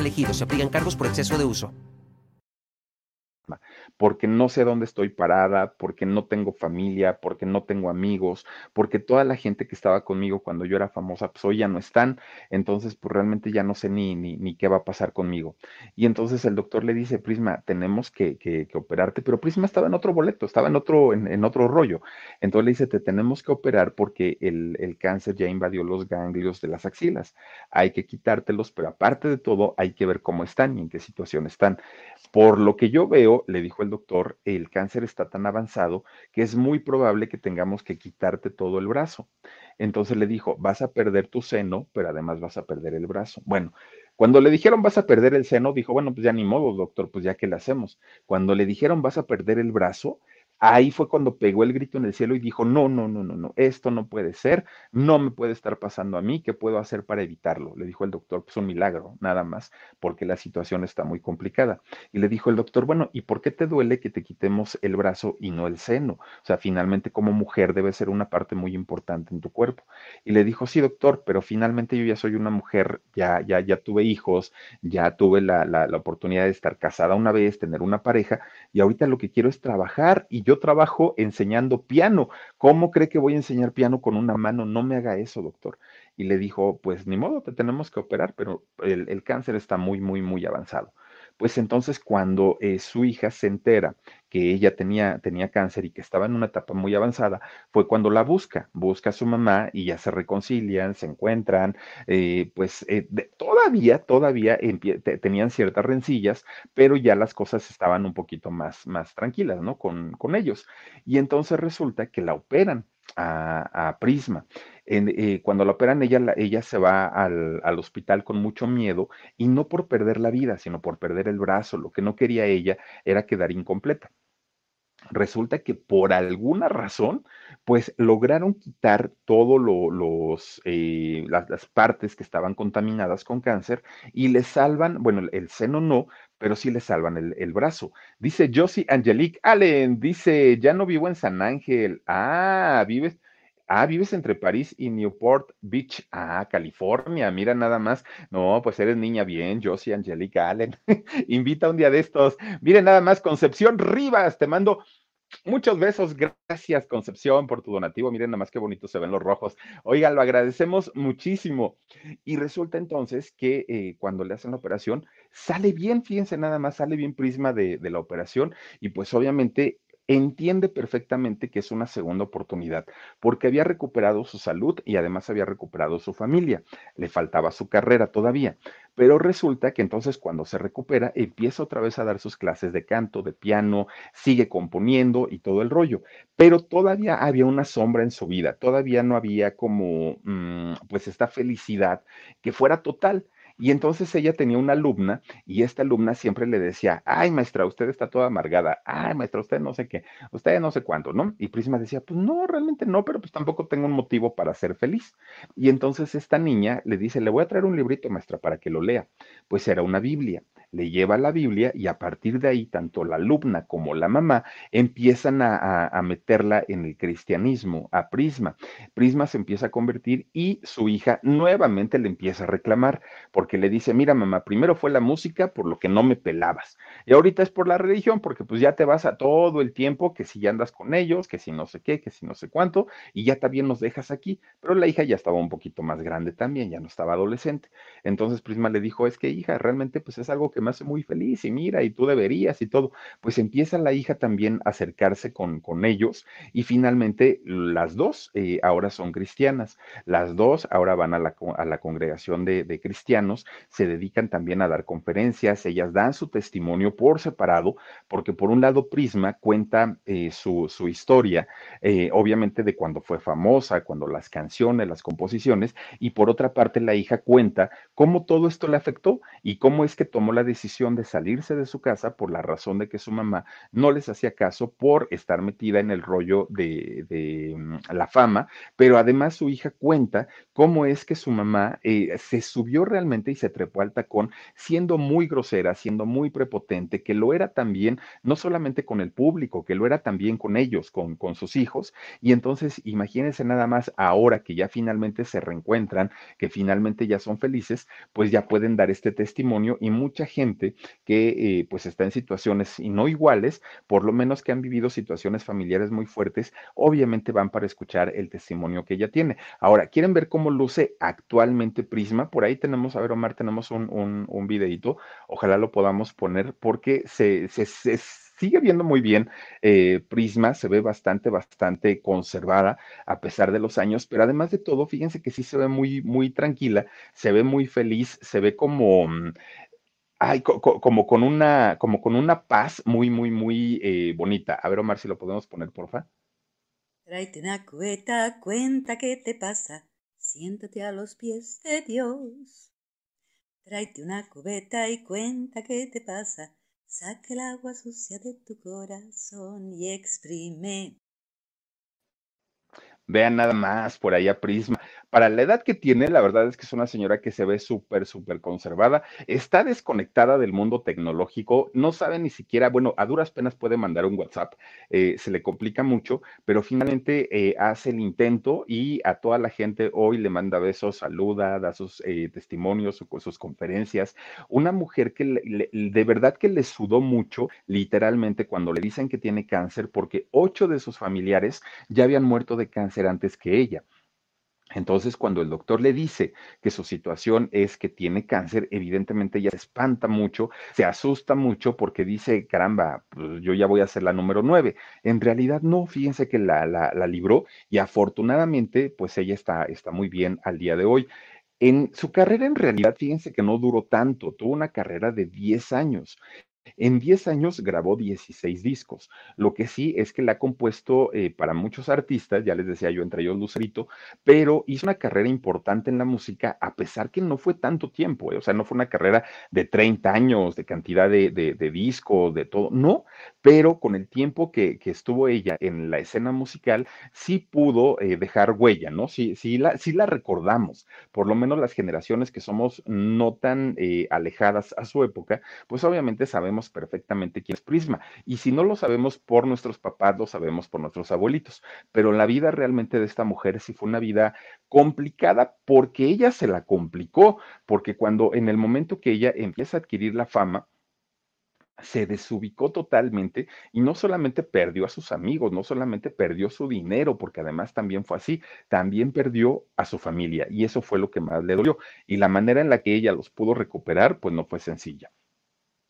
S2: elegido. Se aplican cargos por exceso de uso.
S1: Porque no sé dónde estoy parada, porque no tengo familia, porque no tengo amigos, porque toda la gente que estaba conmigo cuando yo era famosa, pues hoy ya no están, entonces pues realmente ya no sé ni, ni, qué va a pasar conmigo. Y entonces el doctor le dice, Prisma, tenemos que operarte, pero Prisma estaba en otro boleto, estaba en otro, en, en, otro rollo. Entonces le dice, te tenemos que operar porque el, el cáncer ya invadió los ganglios de las axilas. Hay que quitártelos, pero aparte de todo, hay que ver cómo están y en qué situación están. Por lo que yo veo, le dijo el doctor, el cáncer está tan avanzado que es muy probable que tengamos que quitarte todo el brazo. Entonces le dijo, vas a perder tu seno, pero además vas a perder el brazo. Bueno, cuando le dijeron vas a perder el seno, dijo, bueno, pues ya ni modo, doctor, pues ya que le hacemos. Cuando le dijeron vas a perder el brazo, Ahí fue cuando pegó el grito en el cielo y dijo, no, no, no, no, no, esto no puede ser, no me puede estar pasando a mí, ¿qué puedo hacer para evitarlo? Le dijo el doctor, pues un milagro, nada más, porque la situación está muy complicada. Y le dijo el doctor, bueno, ¿y por qué te duele que te quitemos el brazo y no el seno? O sea, finalmente como mujer debe ser una parte muy importante en tu cuerpo. Y le dijo, sí, doctor, pero finalmente yo ya soy una mujer, ya, ya, ya tuve hijos, ya tuve la, la, la oportunidad de estar casada una vez, tener una pareja, y ahorita lo que quiero es trabajar y yo trabajo enseñando piano. ¿Cómo cree que voy a enseñar piano con una mano? No me haga eso, doctor. Y le dijo, pues ni modo, te tenemos que operar, pero el, el cáncer está muy, muy, muy avanzado. Pues entonces cuando eh, su hija se entera que ella tenía, tenía cáncer y que estaba en una etapa muy avanzada, fue cuando la busca, busca a su mamá y ya se reconcilian, se encuentran, eh, pues eh, todavía, todavía tenían ciertas rencillas, pero ya las cosas estaban un poquito más, más tranquilas, ¿no? Con, con ellos. Y entonces resulta que la operan a, a Prisma. Eh, cuando la operan, ella, la, ella se va al, al, hospital con mucho miedo y no por perder la vida, sino por perder el brazo. Lo que no quería ella era quedar incompleta. Resulta que por alguna razón, pues lograron quitar todas lo, eh, las, partes que estaban contaminadas con cáncer y le salvan, bueno, el, el seno no, pero sí le salvan el, el, brazo. Dice Josie Angelique Allen, dice, ya no vivo en San Ángel. Ah, vives, Ah, vives entre París y Newport Beach. Ah, California. Mira nada más. No, pues eres niña bien, Josie Angelica Allen. Invita un día de estos. Miren nada más, Concepción Rivas. Te mando Muchos besos, gracias Concepción por tu donativo. Miren nada más qué bonito se ven los rojos. Oiga, lo agradecemos muchísimo. Y resulta entonces que eh, cuando le hacen la operación, sale bien, fíjense nada más, sale bien prisma de, de la operación y pues obviamente entiende perfectamente que es una segunda oportunidad, porque había recuperado su salud y además había recuperado su familia. Le faltaba su carrera todavía, pero resulta que entonces cuando se recupera empieza otra vez a dar sus clases de canto, de piano, sigue componiendo y todo el rollo, pero todavía había una sombra en su vida, todavía no había como mmm, pues esta felicidad que fuera total. Y entonces ella tenía una alumna y esta alumna siempre le decía, ay maestra, usted está toda amargada, ay maestra, usted no sé qué, usted no sé cuánto, ¿no? Y Prisma decía, pues no, realmente no, pero pues tampoco tengo un motivo para ser feliz. Y entonces esta niña le dice, le voy a traer un librito, maestra, para que lo lea. Pues era una Biblia le lleva la Biblia y a partir de ahí tanto la alumna como la mamá empiezan a, a, a, meterla en el cristianismo, a Prisma. Prisma se empieza a convertir y su hija nuevamente le empieza a reclamar porque le dice, mira mamá, primero fue la música por lo que no me pelabas y ahorita es por la religión porque pues ya te vas a todo el tiempo que si ya andas con ellos, que si no sé qué, que si no sé cuánto y ya también nos dejas aquí, pero la hija ya estaba un poquito más grande también, ya no estaba adolescente. Entonces Prisma le dijo, es que hija, realmente pues es algo que me hace muy feliz y mira, y tú deberías y todo. Pues empieza la hija también a acercarse con, con ellos y finalmente las dos eh, ahora son cristianas. Las dos ahora van a la, a la congregación de, de, cristianos, se dedican también a dar conferencias, ellas dan su testimonio por separado, porque por un lado Prisma cuenta eh, su, su, historia, eh, obviamente de cuando fue famosa, cuando las canciones, las composiciones, y por otra parte la hija cuenta cómo todo esto le afectó y cómo es que tomó la decisión de salirse de su casa por la razón de que su mamá no les hacía caso por estar metida en el rollo de, de mm, la fama, pero además su hija cuenta cómo es que su mamá eh, se subió realmente y se trepó al tacón siendo muy grosera, siendo muy prepotente, que lo era también, no solamente con el público, que lo era también con ellos, con, con sus hijos. Y entonces imagínense nada más ahora que ya finalmente se reencuentran, que finalmente ya son felices, pues ya pueden dar este testimonio y mucha gente que eh, pues está en situaciones y no iguales, por lo menos que han vivido situaciones familiares muy fuertes, obviamente van para escuchar el testimonio que ella tiene. Ahora, ¿quieren ver cómo luce actualmente Prisma? Por ahí tenemos, a ver, Omar, tenemos un, un, videito, ojalá lo podamos poner porque se, se, sigue viendo muy bien eh, Prisma, se ve bastante, bastante conservada a pesar de los años, pero además de todo, fíjense que sí se ve muy, muy tranquila, se ve muy feliz, se ve como, mm, ay, co co como con una, como con una paz muy, muy, muy eh, bonita. A ver, Omar, si lo podemos poner, porfa.
S3: Tráete una cubeta, cuenta qué te pasa, siéntate a los pies de Dios. Tráete una cubeta y cuenta qué te pasa, Saca el agua sucia de tu corazón y exprime.
S1: Vean nada más por ahí a Prisma para la edad que tiene, la verdad es que es una señora que se ve súper, súper conservada, está desconectada del mundo tecnológico, no sabe ni siquiera, bueno, a duras penas puede mandar un WhatsApp, eh, se le complica mucho, pero finalmente eh, hace el intento y a toda la gente hoy le manda besos, saluda, da sus eh, testimonios, sus conferencias. Una mujer que de verdad que le sudó mucho, literalmente, cuando le dicen que tiene cáncer, porque ocho de sus familiares ya habían muerto de cáncer antes que ella. Entonces, cuando el doctor le dice que su situación es que tiene cáncer, evidentemente ella se espanta mucho, se asusta mucho porque dice, caramba, pues yo ya voy a ser la número nueve. En realidad no, fíjense que la, la, la libró y afortunadamente, pues ella está, está muy bien al día de hoy. En su carrera, en realidad, fíjense que no duró tanto, tuvo una carrera de 10 años. En 10 años grabó 16 discos. Lo que sí es que la ha compuesto eh, para muchos artistas, ya les decía yo, entre ellos Lucerito, pero hizo una carrera importante en la música a pesar que no fue tanto tiempo, eh, o sea, no fue una carrera de 30 años, de cantidad de, discos, de todo, no, pero con el tiempo que, estuvo ella en la escena musical, sí pudo eh, dejar huella, ¿no? Sí, sí, la, sí la recordamos, por lo menos las generaciones que somos no tan alejadas a su época, pues obviamente sabemos perfectamente quién es Prisma. Y si no lo sabemos por nuestros papás, lo sabemos por nuestros abuelitos. Pero la vida realmente de esta mujer sí fue una vida complicada porque ella se la complicó, porque cuando en el momento que ella empieza a adquirir la fama, se desubicó totalmente y no solamente perdió a sus amigos, no solamente perdió su dinero, porque además también fue así, también perdió a su familia y eso fue lo que más le dolió. Y la manera en la que ella los pudo recuperar, pues no fue sencilla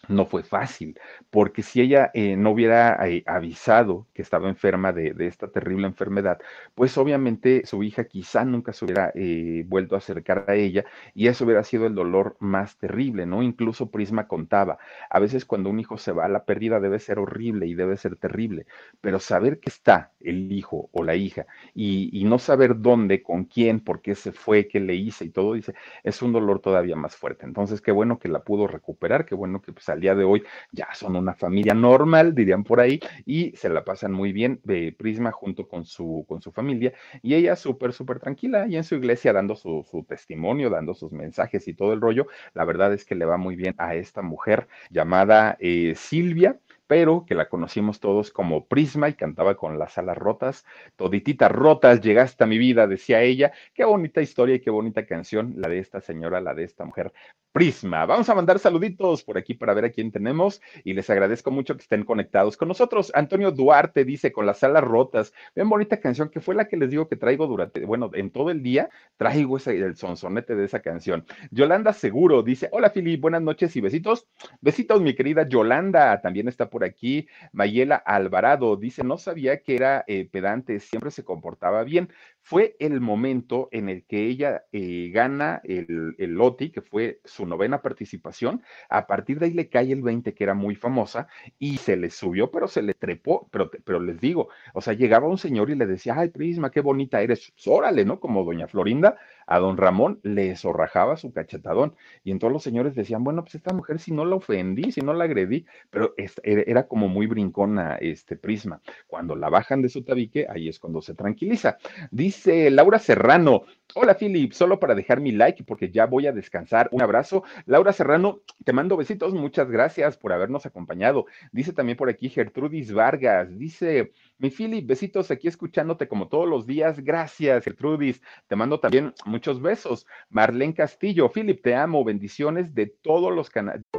S1: no fue fácil, porque si ella eh, no hubiera eh, avisado que estaba enferma de, esta terrible enfermedad, pues obviamente su hija quizá nunca se hubiera eh, vuelto a acercar a ella y eso hubiera sido el dolor más terrible, ¿no? Incluso Prisma contaba, a veces cuando un hijo se va, la pérdida debe ser horrible y debe ser terrible, pero saber que está el hijo o la hija y, y no saber dónde, con quién, por qué se fue, qué le hice y todo, dice, es un dolor todavía más fuerte. Entonces, qué bueno que la pudo recuperar, qué bueno que pues, al día de hoy ya son una familia normal, dirían por ahí, y se la pasan muy bien de Prisma junto con su, con su familia, y ella súper, súper tranquila y en su iglesia dando su, testimonio, dando sus mensajes y todo el rollo. La verdad es que le va muy bien a esta mujer llamada eh, Silvia pero que la conocimos todos como Prisma y cantaba con las alas rotas, todititas rotas, llegaste a mi vida, decía ella. Qué bonita historia y qué bonita canción la de esta señora, la de esta mujer Prisma. Vamos a mandar saluditos por aquí para ver a quién tenemos y les agradezco mucho que estén conectados con nosotros. Antonio Duarte dice con las alas rotas, bien bonita canción que fue la que les digo que traigo durante, bueno, en todo el día traigo ese, el sonsonete de esa canción. Yolanda Seguro dice, hola Fili, buenas noches y besitos. Besitos mi querida Yolanda, también está por aquí Mayela Alvarado dice, no sabía que era eh, pedante, siempre se comportaba bien. Fue el momento en el que ella eh, gana el, el LOTI, que fue su novena participación. A partir de ahí le cae el 20, que era muy famosa, y se le subió, pero se le trepó. Pero, pero les digo, o sea, llegaba un señor y le decía, ay, Prisma, qué bonita eres. Pues, órale, ¿no? Como doña Florinda, a don Ramón le zorrajaba su cachetadón. Y entonces los señores decían, bueno, pues esta mujer si no la ofendí, si no la agredí, pero era como muy brincona este prisma. Cuando la bajan de su tabique, ahí es cuando se tranquiliza. Dice Laura Serrano, hola Philip, solo para dejar mi like porque ya voy a descansar. Un abrazo. Laura Serrano, te mando besitos, muchas gracias por habernos acompañado. Dice también por aquí Gertrudis Vargas, dice... Mi Philip, besitos aquí escuchándote como todos los días. Gracias, Gertrudis. Te mando también muchos besos. Marlene Castillo, Philip, te amo. Bendiciones de todos los.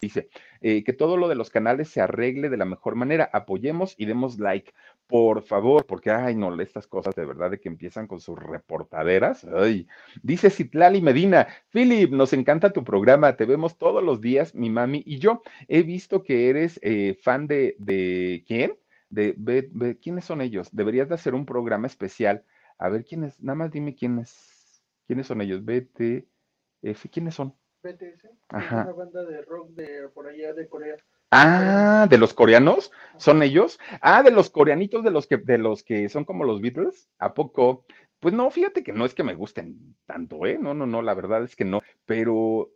S1: Dice, eh, que todo lo de los canales se arregle de la mejor manera. Apoyemos y demos like, por favor, porque, ay, no, estas cosas de verdad de que empiezan con sus reportaderas. Ay. Dice Citlali Medina, Philip, nos encanta tu programa, te vemos todos los días, mi mami y yo. He visto que eres eh, fan de, de, ¿quién? De, de, ¿quiénes son ellos? Deberías de hacer un programa especial. A ver, ¿quiénes? Nada más dime quiénes, quiénes son ellos. BTF, ¿quiénes son?
S4: BTS, Ajá. una banda de rock de por allá de Corea.
S1: Ah, de los coreanos, son ellos. Ah, de los coreanitos de los que de los que son como los Beatles, ¿a poco? Pues no, fíjate que no es que me gusten tanto, ¿eh? No, no, no, la verdad es que no, pero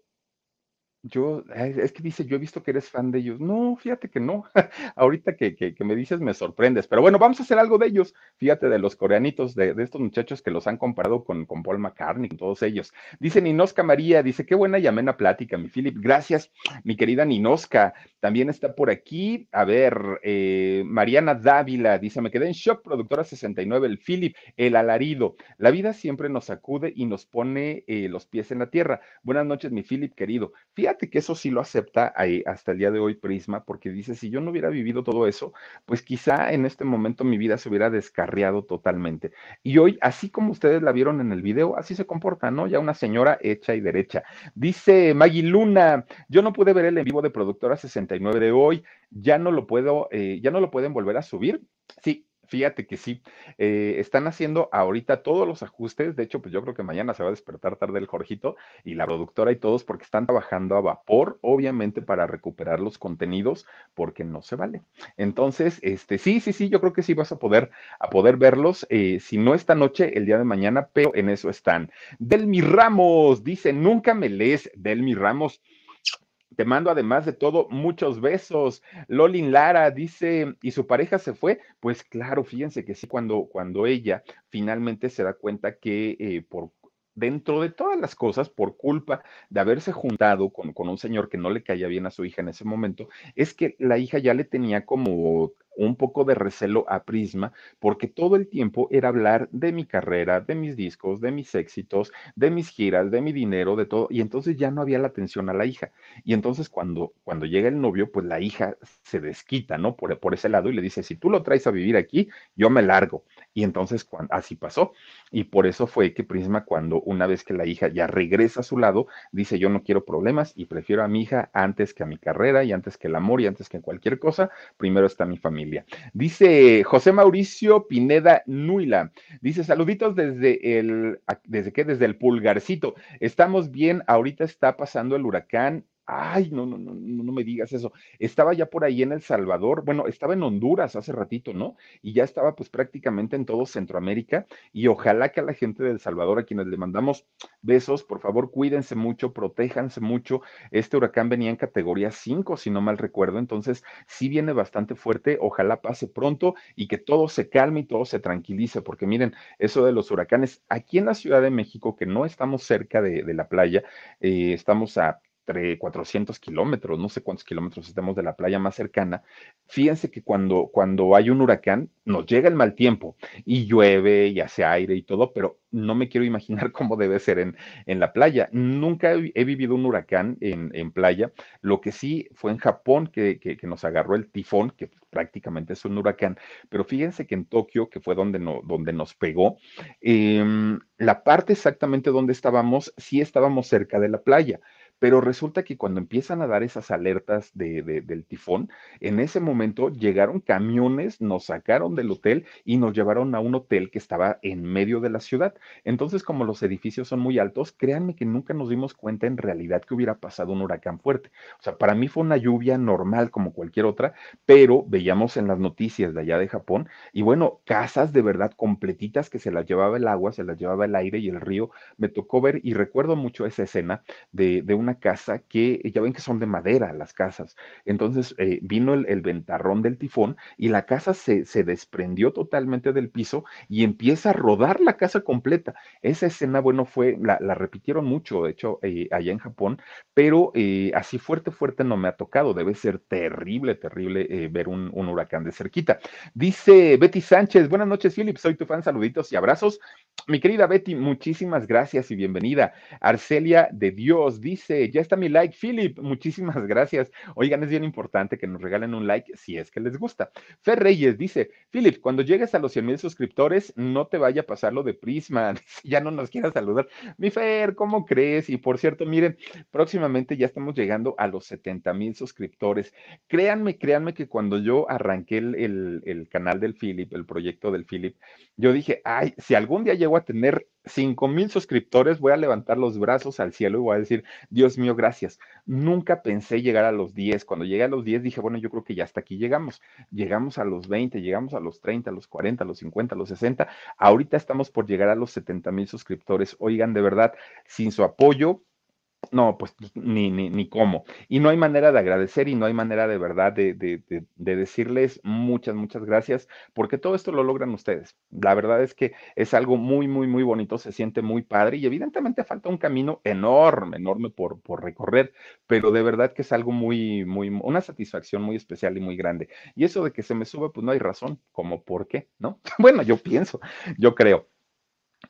S1: yo, es que dice, yo he visto que eres fan de ellos. No, fíjate que no. Ahorita que, que, me dices me sorprendes. Pero bueno, vamos a hacer algo de ellos. Fíjate, de los coreanitos, de, de estos muchachos que los han comparado con, con Paul McCartney, con todos ellos. Dice Ninoska María, dice, qué buena y amena plática, mi Philip. Gracias, mi querida Ninoska. También está por aquí, a ver, eh, Mariana Dávila, dice, me quedé en shock, productora 69, el Philip, el alarido. La vida siempre nos sacude y nos pone eh, los pies en la tierra. Buenas noches, mi Philip querido. Fíjate que eso sí lo acepta ahí, hasta el día de hoy Prisma, porque dice, si yo no hubiera vivido todo eso, pues quizá en este momento mi vida se hubiera descarriado totalmente. Y hoy, así como ustedes la vieron en el video, así se comporta, ¿no? Ya una señora hecha y derecha. Dice Maggie Luna, yo no pude ver el en vivo de Productora 69 de hoy, ya no lo puedo, eh, ya no lo pueden volver a subir. Sí, Fíjate que sí, eh, están haciendo ahorita todos los ajustes. De hecho, pues yo creo que mañana se va a despertar tarde el Jorgito y la productora y todos porque están trabajando a vapor, obviamente para recuperar los contenidos, porque no se vale. Entonces, este, sí, sí, sí, yo creo que sí vas a poder, a poder verlos, eh, si no esta noche, el día de mañana, pero en eso están. Delmi Ramos dice, nunca me lees, Delmi Ramos. Te mando además de todo muchos besos. Lolin Lara dice, ¿y su pareja se fue? Pues claro, fíjense que sí, cuando, cuando ella finalmente se da cuenta que eh, por dentro de todas las cosas, por culpa de haberse juntado con, con, un señor que no le caía bien a su hija en ese momento, es que la hija ya le tenía como un poco de recelo a Prisma, porque todo el tiempo era hablar de mi carrera, de mis discos, de mis éxitos, de mis giras, de mi dinero, de todo, y entonces ya no había la atención a la hija. Y entonces cuando, cuando llega el novio, pues la hija se desquita, ¿no? Por, por ese lado y le dice, si tú lo traes a vivir aquí, yo me largo. Y entonces cuando, así pasó. Y por eso fue que Prisma, cuando una vez que la hija ya regresa a su lado, dice, yo no quiero problemas y prefiero a mi hija antes que a mi carrera y antes que el amor y antes que cualquier cosa, primero está mi familia. Dice José Mauricio Pineda Nuila. Dice, saluditos desde el, ¿desde qué? Desde el pulgarcito. Estamos bien, ahorita está pasando el huracán Ay, no, no, no, no me digas eso. Estaba ya por ahí en El Salvador, bueno, estaba en Honduras hace ratito, ¿no? Y ya estaba pues prácticamente en todo Centroamérica y ojalá que a la gente de El Salvador, a quienes le mandamos besos, por favor, cuídense mucho, protéjanse mucho. Este huracán venía en categoría 5, si no mal recuerdo, entonces sí viene bastante fuerte, ojalá pase pronto y que todo se calme y todo se tranquilice, porque miren, eso de los huracanes, aquí en la Ciudad de México, que no estamos cerca de, la playa, eh, estamos a 400 kilómetros, no sé cuántos kilómetros estemos de la playa más cercana, fíjense que cuando, cuando hay un huracán nos llega el mal tiempo y llueve y hace aire y todo, pero no me quiero imaginar cómo debe ser en, en la playa. Nunca he, vivido un huracán en, en, playa, lo que sí fue en Japón que, que, nos agarró el tifón, que prácticamente es un huracán, pero fíjense que en Tokio, que fue donde, no, donde nos pegó, eh, la parte exactamente donde estábamos, sí estábamos cerca de la playa pero resulta que cuando empiezan a dar esas alertas de, del tifón, en ese momento llegaron camiones, nos sacaron del hotel y nos llevaron a un hotel que estaba en medio de la ciudad. Entonces, como los edificios son muy altos, créanme que nunca nos dimos cuenta en realidad que hubiera pasado un huracán fuerte. O sea, para mí fue una lluvia normal como cualquier otra, pero veíamos en las noticias de allá de Japón y bueno, casas de verdad completitas que se las llevaba el agua, se las llevaba el aire y el río. Me tocó ver y recuerdo mucho esa escena de, de una casa que ya ven que son de madera las casas. Entonces eh, vino el, ventarrón del tifón y la casa se, se, desprendió totalmente del piso y empieza a rodar la casa completa. Esa escena, bueno, fue, la, repitieron mucho, de hecho, eh, allá en Japón, pero eh, así fuerte, fuerte no me ha tocado. Debe ser terrible, terrible ver un, un, huracán de cerquita. Dice Betty Sánchez, buenas noches, Philip, soy tu fan, saluditos y abrazos. Mi querida Betty, muchísimas gracias y bienvenida. Arcelia de Dios dice, ya está mi like, Philip, muchísimas gracias. Oigan, es bien importante que nos regalen un like si es que les gusta. Fer Reyes dice, Philip, cuando llegues a los 100 mil suscriptores, no te vaya a pasar lo de Prisma, ya no nos quieras saludar. Mi Fer, ¿cómo crees? Y por cierto, miren, próximamente ya estamos llegando a los 70 mil suscriptores. Créanme, créanme que cuando yo arranqué el, el canal del Philip, el proyecto del Philip, yo dije, ay, si algún día llego a tener 5 mil suscriptores, voy a levantar los brazos al cielo y voy a decir, Dios mío, gracias. Nunca pensé llegar a los 10. Cuando llegué a los 10 dije, bueno, yo creo que ya hasta aquí llegamos. Llegamos a los 20, llegamos a los 30, a los 40, a los 50, a los 60. Ahorita estamos por llegar a los 70 mil suscriptores. Oigan, de verdad, sin su apoyo, no, pues ni, ni, ni cómo. Y no hay manera de agradecer y no hay manera de verdad de, de, de, decirles muchas, muchas gracias, porque todo esto lo logran ustedes. La verdad es que es algo muy, muy, muy bonito, se siente muy padre y evidentemente falta un camino enorme, enorme por, por recorrer, pero de verdad que es algo muy, muy, una satisfacción muy especial y muy grande. Y eso de que se me sube, pues no hay razón, como por qué, ¿no? Bueno, yo pienso, yo creo.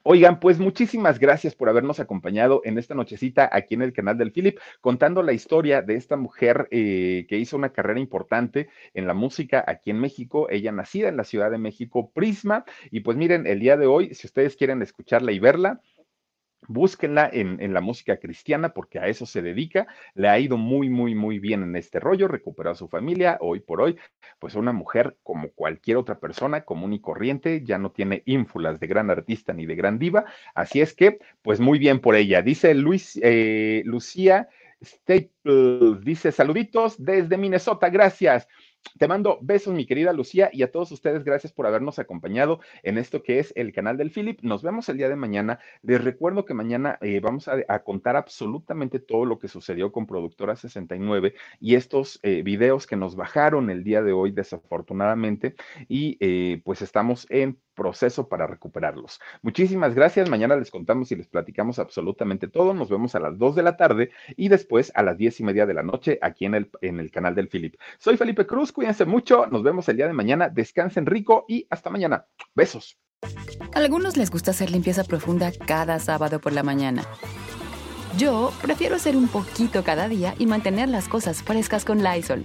S1: Oigan, pues muchísimas gracias por habernos acompañado en esta nochecita aquí en el canal del Philip, contando la historia de esta mujer eh, que hizo una carrera importante en la música aquí en México. Ella nacida en la Ciudad de México, Prisma. Y pues miren, el día de hoy, si ustedes quieren escucharla y verla, Búsquenla en, la música cristiana porque a eso se dedica. Le ha ido muy, muy, muy bien en este rollo, recuperó a su familia. Hoy por hoy, pues una mujer como cualquier otra persona, común y corriente, ya no tiene ínfulas de gran artista ni de gran diva. Así es que, pues muy bien por ella. Dice Luis, eh, Lucía Staples, dice saluditos desde Minnesota, gracias. Te mando besos, mi querida Lucía, y a todos ustedes, gracias por habernos acompañado en esto que es el canal del Philip. Nos vemos el día de mañana. Les recuerdo que mañana eh, vamos a, contar absolutamente todo lo que sucedió con Productora 69 y estos eh, videos que nos bajaron el día de hoy, desafortunadamente, y eh, pues estamos en proceso para recuperarlos. Muchísimas gracias. Mañana les contamos y les platicamos absolutamente todo. Nos vemos a las 2 de la tarde y después a las 10 y media de la noche aquí en el, en el canal del Philip. Soy Felipe Cruz, cuídense mucho. Nos vemos el día de mañana. Descansen rico y hasta mañana. Besos.
S5: A algunos les gusta hacer limpieza profunda cada sábado por la mañana. Yo prefiero hacer un poquito cada día y mantener las cosas frescas con Lysol.